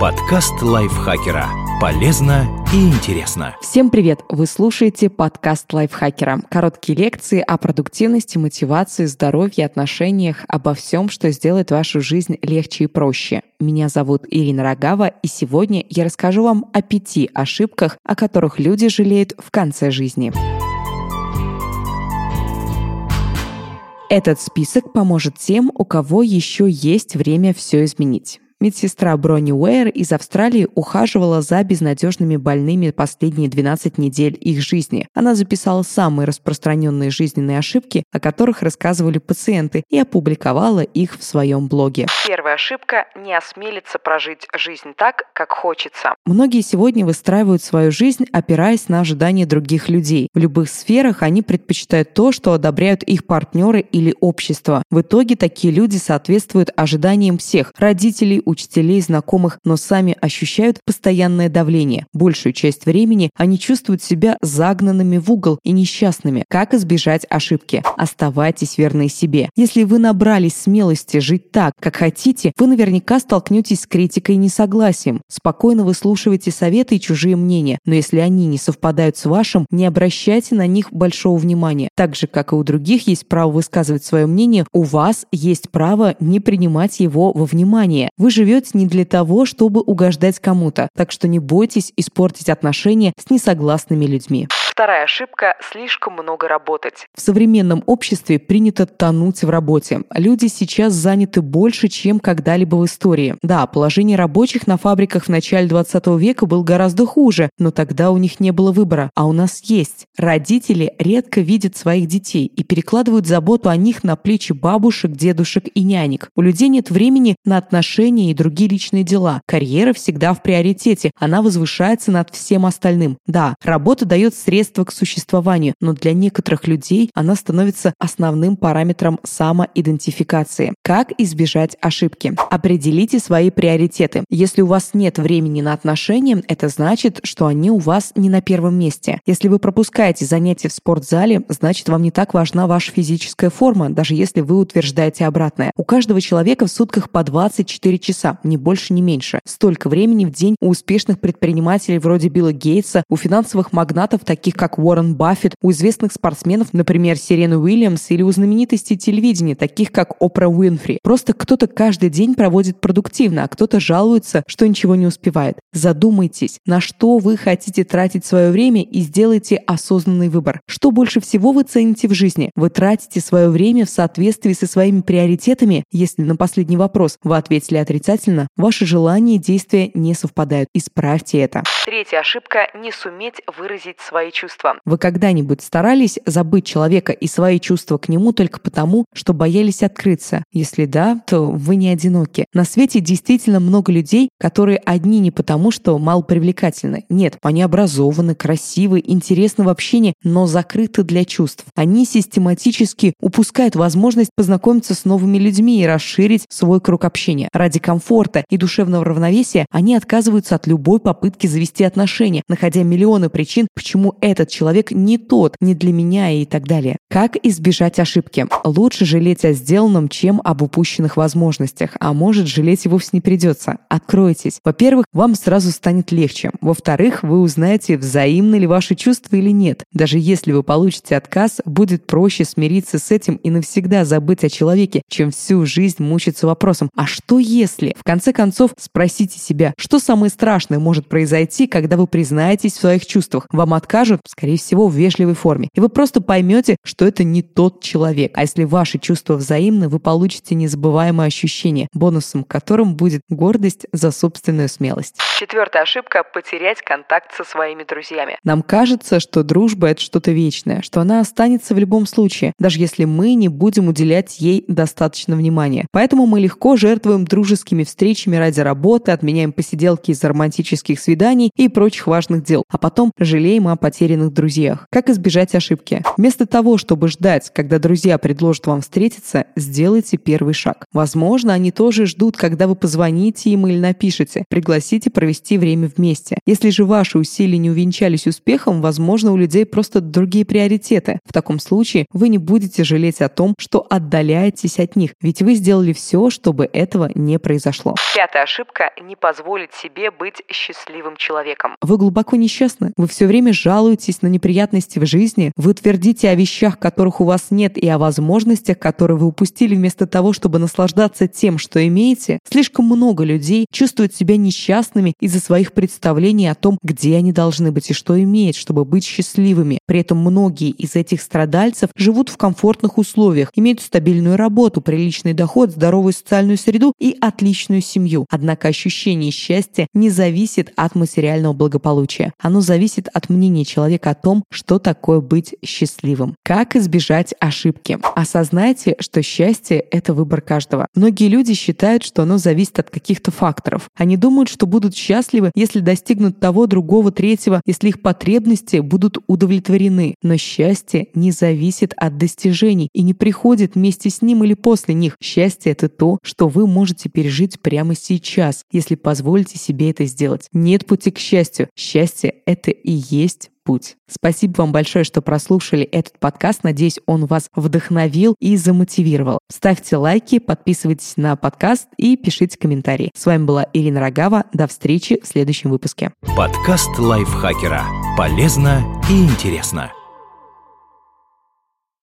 Подкаст лайфхакера. Полезно и интересно. Всем привет! Вы слушаете подкаст лайфхакера. Короткие лекции о продуктивности, мотивации, здоровье, отношениях, обо всем, что сделает вашу жизнь легче и проще. Меня зовут Ирина Рогава, и сегодня я расскажу вам о пяти ошибках, о которых люди жалеют в конце жизни. Этот список поможет тем, у кого еще есть время все изменить. Медсестра Брони Уэйр из Австралии ухаживала за безнадежными больными последние 12 недель их жизни. Она записала самые распространенные жизненные ошибки, о которых рассказывали пациенты, и опубликовала их в своем блоге. Первая ошибка – не осмелиться прожить жизнь так, как хочется. Многие сегодня выстраивают свою жизнь, опираясь на ожидания других людей. В любых сферах они предпочитают то, что одобряют их партнеры или общество. В итоге такие люди соответствуют ожиданиям всех – родителей, учителей, знакомых, но сами ощущают постоянное давление. Большую часть времени они чувствуют себя загнанными в угол и несчастными. Как избежать ошибки? Оставайтесь верны себе. Если вы набрались смелости жить так, как хотите, вы наверняка столкнетесь с критикой и несогласием. Спокойно выслушивайте советы и чужие мнения, но если они не совпадают с вашим, не обращайте на них большого внимания. Так же, как и у других есть право высказывать свое мнение, у вас есть право не принимать его во внимание. Вы живете не для того, чтобы угождать кому-то, так что не бойтесь испортить отношения с несогласными людьми. Вторая ошибка – слишком много работать. В современном обществе принято тонуть в работе. Люди сейчас заняты больше, чем когда-либо в истории. Да, положение рабочих на фабриках в начале 20 века было гораздо хуже, но тогда у них не было выбора, а у нас есть. Родители редко видят своих детей и перекладывают заботу о них на плечи бабушек, дедушек и нянек. У людей нет времени на отношения и другие личные дела. Карьера всегда в приоритете, она возвышается над всем остальным. Да, работа дает средства средство к существованию, но для некоторых людей она становится основным параметром самоидентификации. Как избежать ошибки? Определите свои приоритеты. Если у вас нет времени на отношения, это значит, что они у вас не на первом месте. Если вы пропускаете занятия в спортзале, значит вам не так важна ваша физическая форма, даже если вы утверждаете обратное. У каждого человека в сутках по 24 часа, ни больше, ни меньше. Столько времени в день у успешных предпринимателей вроде Билла Гейтса, у финансовых магнатов таких как Уоррен Баффет, у известных спортсменов, например, Сирены Уильямс, или у знаменитостей телевидения, таких как Опра Уинфри. Просто кто-то каждый день проводит продуктивно, а кто-то жалуется, что ничего не успевает. Задумайтесь, на что вы хотите тратить свое время и сделайте осознанный выбор. Что больше всего вы цените в жизни? Вы тратите свое время в соответствии со своими приоритетами? Если на последний вопрос вы ответили отрицательно, ваши желания и действия не совпадают. Исправьте это. Третья ошибка – не суметь выразить свои чувства. Вы когда-нибудь старались забыть человека и свои чувства к нему только потому, что боялись открыться? Если да, то вы не одиноки. На свете действительно много людей, которые одни не потому, что мало привлекательны. Нет, они образованы, красивы, интересны в общении, но закрыты для чувств. Они систематически упускают возможность познакомиться с новыми людьми и расширить свой круг общения. Ради комфорта и душевного равновесия они отказываются от любой попытки завести отношения, находя миллионы причин, почему это этот человек не тот, не для меня и так далее. Как избежать ошибки? Лучше жалеть о сделанном, чем об упущенных возможностях, а может жалеть и вовсе не придется. Откройтесь. Во-первых, вам сразу станет легче. Во-вторых, вы узнаете, взаимны ли ваши чувства или нет. Даже если вы получите отказ, будет проще смириться с этим и навсегда забыть о человеке, чем всю жизнь мучиться вопросом «А что если?». В конце концов, спросите себя, что самое страшное может произойти, когда вы признаетесь в своих чувствах. Вам откажут, скорее всего, в вежливой форме. И вы просто поймете, что это не тот человек. А если ваши чувства взаимны, вы получите незабываемое ощущение, бонусом которым будет гордость за собственную смелость. Четвертая ошибка – потерять контакт со своими друзьями. Нам кажется, что дружба – это что-то вечное, что она останется в любом случае, даже если мы не будем уделять ей достаточно внимания. Поэтому мы легко жертвуем дружескими встречами ради работы, отменяем посиделки из-за романтических свиданий и прочих важных дел, а потом жалеем о потере доверенных друзьях. Как избежать ошибки? Вместо того, чтобы ждать, когда друзья предложат вам встретиться, сделайте первый шаг. Возможно, они тоже ждут, когда вы позвоните им или напишете, пригласите провести время вместе. Если же ваши усилия не увенчались успехом, возможно, у людей просто другие приоритеты. В таком случае вы не будете жалеть о том, что отдаляетесь от них, ведь вы сделали все, чтобы этого не произошло. Пятая ошибка – не позволить себе быть счастливым человеком. Вы глубоко несчастны. Вы все время жалуетесь на неприятности в жизни. Вы твердите о вещах, которых у вас нет, и о возможностях, которые вы упустили вместо того, чтобы наслаждаться тем, что имеете. Слишком много людей чувствуют себя несчастными из-за своих представлений о том, где они должны быть и что иметь, чтобы быть счастливыми. При этом многие из этих страдальцев живут в комфортных условиях, имеют стабильную работу, приличный доход, здоровую социальную среду и отличную семью. Однако ощущение счастья не зависит от материального благополучия. Оно зависит от мнения человека о том, что такое быть счастливым. Как избежать ошибки? Осознайте, что счастье – это выбор каждого. Многие люди считают, что оно зависит от каких-то факторов. Они думают, что будут счастливы, если достигнут того, другого, третьего, если их потребности будут удовлетворены. Но счастье не зависит от достижений и не приходит вместе с ним или после них. Счастье – это то, что вы можете пережить прямо сейчас, если позволите себе это сделать. Нет пути к счастью. Счастье – это и есть путь. Спасибо вам большое, что прослушали этот подкаст. Надеюсь, он вас вдохновил и замотивировал. Ставьте лайки, подписывайтесь на подкаст и пишите комментарии. С вами была Ирина Рогава. До встречи в следующем выпуске. Подкаст лайфхакера. Полезно и интересно.